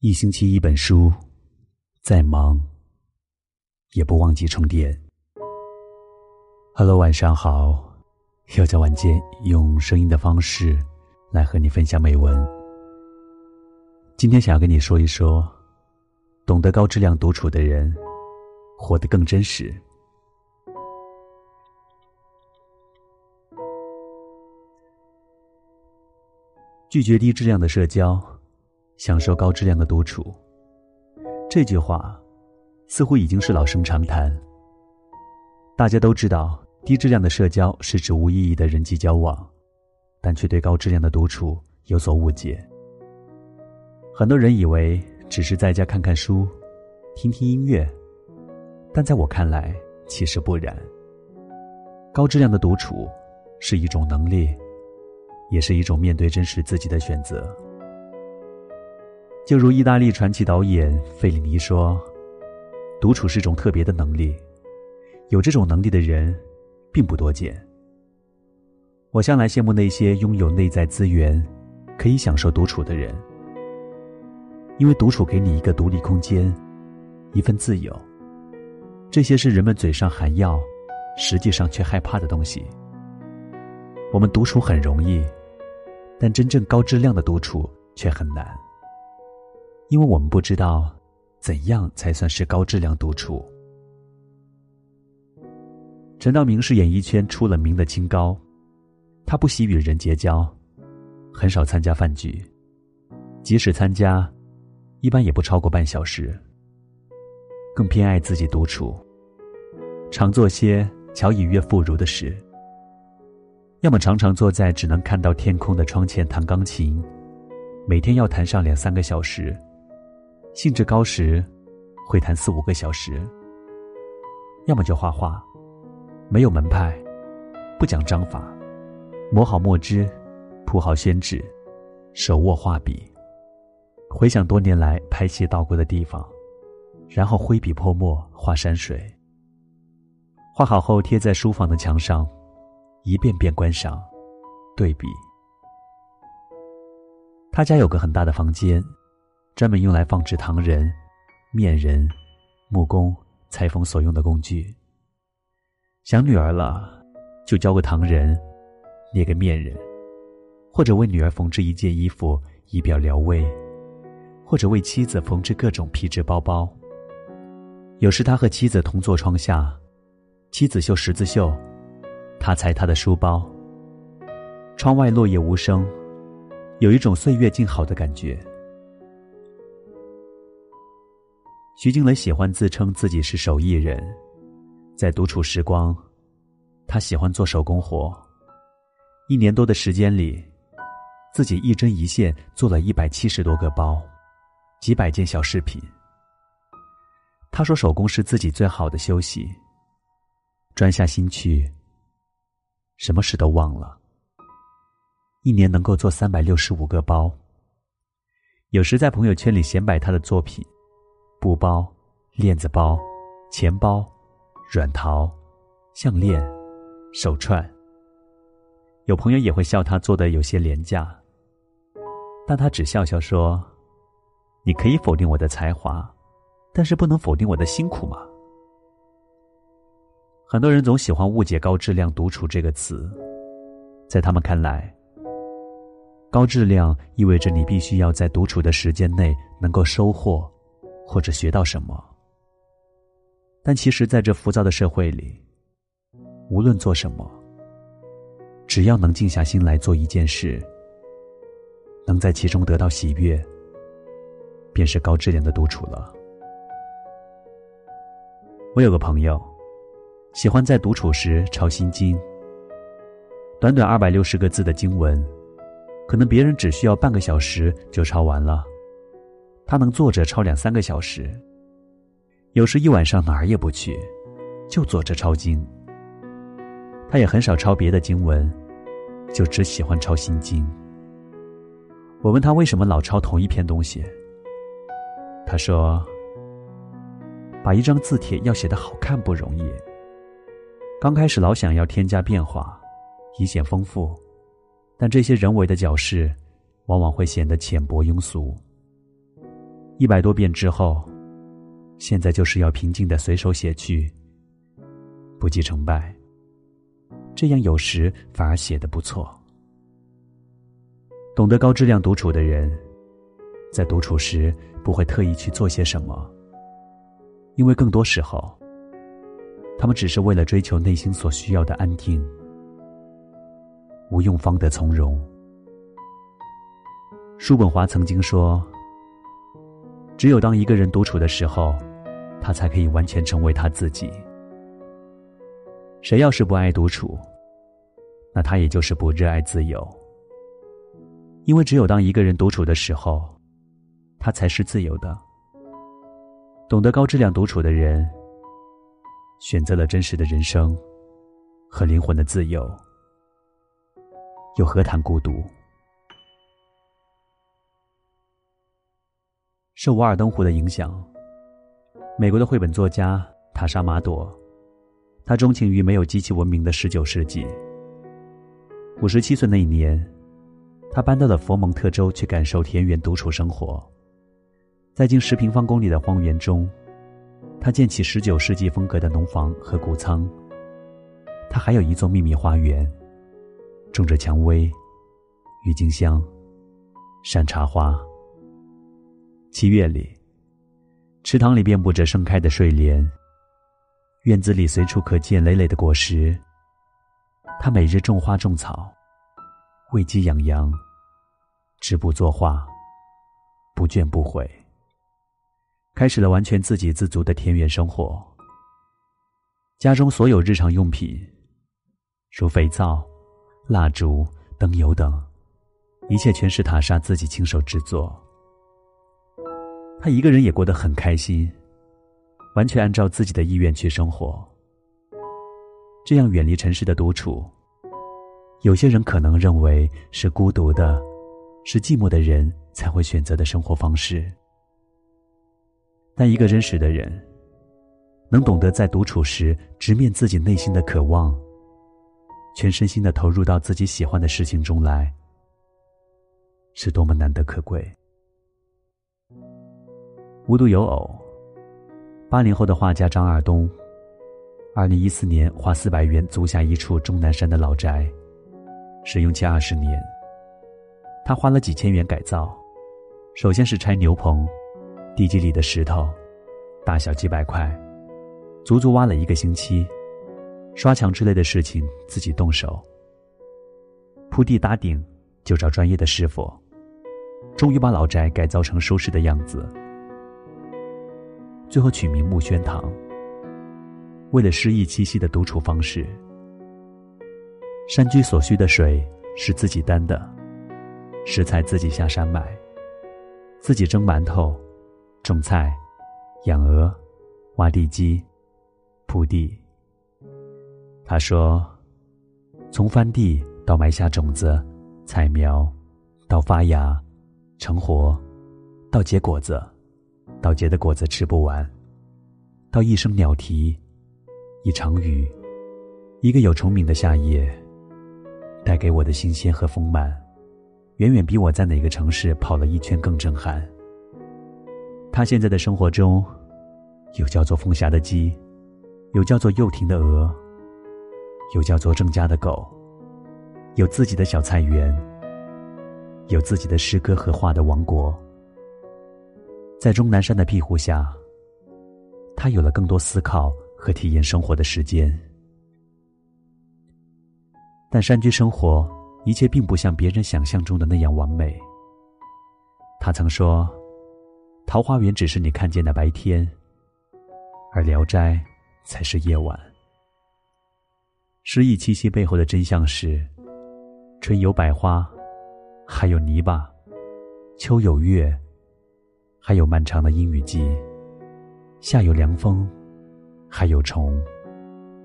一星期一本书，再忙也不忘记充电。Hello，晚上好，又在晚间用声音的方式来和你分享美文。今天想要跟你说一说，懂得高质量独处的人，活得更真实。拒绝低质量的社交。享受高质量的独处。这句话，似乎已经是老生常谈。大家都知道，低质量的社交是指无意义的人际交往，但却对高质量的独处有所误解。很多人以为只是在家看看书、听听音乐，但在我看来，其实不然。高质量的独处是一种能力，也是一种面对真实自己的选择。就如意大利传奇导演费里尼说：“独处是种特别的能力，有这种能力的人并不多见。我向来羡慕那些拥有内在资源、可以享受独处的人，因为独处给你一个独立空间，一份自由。这些是人们嘴上喊要，实际上却害怕的东西。我们独处很容易，但真正高质量的独处却很难。”因为我们不知道，怎样才算是高质量独处。陈道明是演艺圈出了名的清高，他不喜与人结交，很少参加饭局，即使参加，一般也不超过半小时。更偏爱自己独处，常做些巧以悦妇孺的事。要么常常坐在只能看到天空的窗前弹钢琴，每天要弹上两三个小时。兴致高时，会谈四五个小时。要么就画画，没有门派，不讲章法，磨好墨汁，铺好宣纸，手握画笔，回想多年来拍戏到过的地方，然后挥笔泼墨画山水。画好后贴在书房的墙上，一遍遍观赏，对比。他家有个很大的房间。专门用来放置糖人、面人、木工、裁缝所用的工具。想女儿了，就教个糖人，捏个面人，或者为女儿缝制一件衣服以表撩妹，或者为妻子缝制各种皮质包包。有时他和妻子同坐窗下，妻子绣十字绣，他裁他的书包。窗外落叶无声，有一种岁月静好的感觉。徐静蕾喜欢自称自己是手艺人，在独处时光，她喜欢做手工活。一年多的时间里，自己一针一线做了一百七十多个包，几百件小饰品。她说：“手工是自己最好的休息，专下心去，什么事都忘了。一年能够做三百六十五个包。有时在朋友圈里显摆她的作品。”布包、链子包、钱包、软陶、项链、手串。有朋友也会笑他做的有些廉价，但他只笑笑说：“你可以否定我的才华，但是不能否定我的辛苦嘛。”很多人总喜欢误解“高质量独处”这个词，在他们看来，高质量意味着你必须要在独处的时间内能够收获。或者学到什么，但其实，在这浮躁的社会里，无论做什么，只要能静下心来做一件事，能在其中得到喜悦，便是高质量的独处了。我有个朋友，喜欢在独处时抄心经，短短二百六十个字的经文，可能别人只需要半个小时就抄完了。他能坐着抄两三个小时，有时一晚上哪儿也不去，就坐着抄经。他也很少抄别的经文，就只喜欢抄心经。我问他为什么老抄同一篇东西，他说：“把一张字帖要写得好看不容易，刚开始老想要添加变化，以显丰富，但这些人为的矫饰，往往会显得浅薄庸俗。”一百多遍之后，现在就是要平静的随手写去，不计成败。这样有时反而写的不错。懂得高质量独处的人，在独处时不会特意去做些什么，因为更多时候，他们只是为了追求内心所需要的安定。无用方得从容。叔本华曾经说：“只有当一个人独处的时候，他才可以完全成为他自己。谁要是不爱独处，那他也就是不热爱自由。因为只有当一个人独处的时候，他才是自由的。懂得高质量独处的人，选择了真实的人生和灵魂的自由。”又何谈孤独？受《瓦尔登湖》的影响，美国的绘本作家塔莎·马朵，他钟情于没有机器文明的十九世纪。五十七岁那一年，他搬到了佛蒙特州去感受田园独处生活。在近十平方公里的荒原中，他建起十九世纪风格的农房和谷仓。他还有一座秘密花园。种着蔷薇、郁金香、山茶花。七月里，池塘里遍布着盛开的睡莲，院子里随处可见累累的果实。他每日种花种草，喂鸡养羊，织布作画，不倦不悔，开始了完全自给自足的田园生活。家中所有日常用品，如肥皂。蜡烛、灯油等，一切全是塔莎自己亲手制作。他一个人也过得很开心，完全按照自己的意愿去生活。这样远离尘世的独处，有些人可能认为是孤独的，是寂寞的人才会选择的生活方式。但一个真实的人，能懂得在独处时直面自己内心的渴望。全身心的投入到自己喜欢的事情中来，是多么难得可贵。无独有偶，八零后的画家张二东，二零一四年花四百元租下一处终南山的老宅，使用期二十年。他花了几千元改造，首先是拆牛棚，地基里的石头，大小几百块，足足挖了一个星期。刷墙之类的事情自己动手，铺地打顶就找专业的师傅，终于把老宅改造成舒适的样子。最后取名木轩堂，为了诗意栖息的独处方式。山居所需的水是自己担的，食材自己下山买，自己蒸馒头、种菜、养鹅、挖地基、铺地。他说：“从翻地到埋下种子、采苗，到发芽、成活，到结果子，到结的果子吃不完，到一声鸟啼，一场雨，一个有虫鸣的夏夜，带给我的新鲜和丰满，远远比我在哪个城市跑了一圈更震撼。他现在的生活中，有叫做凤霞的鸡，有叫做幼婷的鹅。”有叫做郑家的狗，有自己的小菜园，有自己的诗歌和画的王国。在钟南山的庇护下，他有了更多思考和体验生活的时间。但山居生活，一切并不像别人想象中的那样完美。他曾说：“桃花源只是你看见的白天，而聊斋才是夜晚。”诗意气息背后的真相是：春有百花，还有泥巴；秋有月，还有漫长的阴雨季；夏有凉风，还有虫；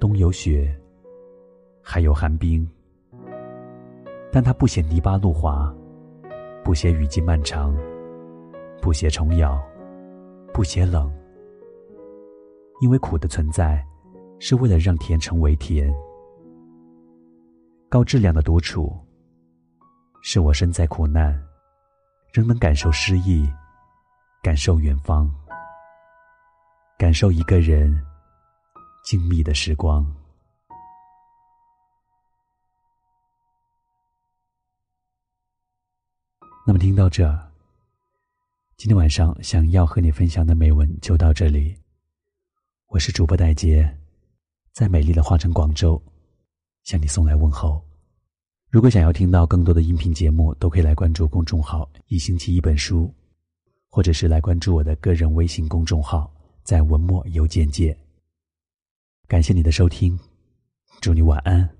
冬有雪，还有寒冰。但它不嫌泥巴路滑，不嫌雨季漫长，不嫌虫咬，不嫌冷，因为苦的存在，是为了让甜成为甜。高质量的独处，是我身在苦难，仍能感受诗意，感受远方，感受一个人静谧的时光。那么，听到这，今天晚上想要和你分享的美文就到这里。我是主播戴杰，在美丽的花城广州，向你送来问候。如果想要听到更多的音频节目，都可以来关注公众号“一星期一本书”，或者是来关注我的个人微信公众号，在文末有简介。感谢你的收听，祝你晚安，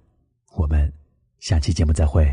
我们下期节目再会。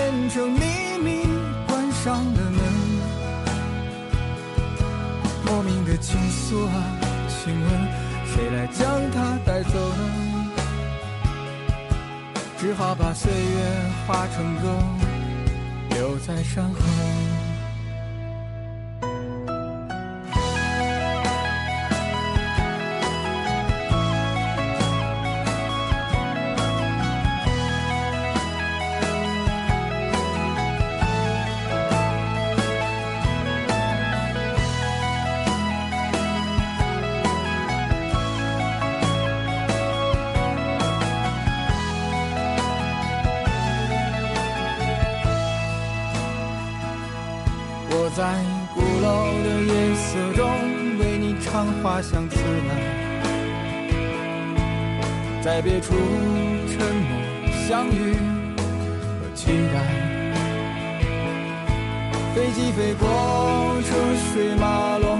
成秘密，关上了门。莫名的情愫啊，请问谁来将它带走呢？只好把岁月化成歌，留在山河。在鼓楼的夜色中，为你唱花香自来，在别处沉默相遇和期待。飞机飞过车水马龙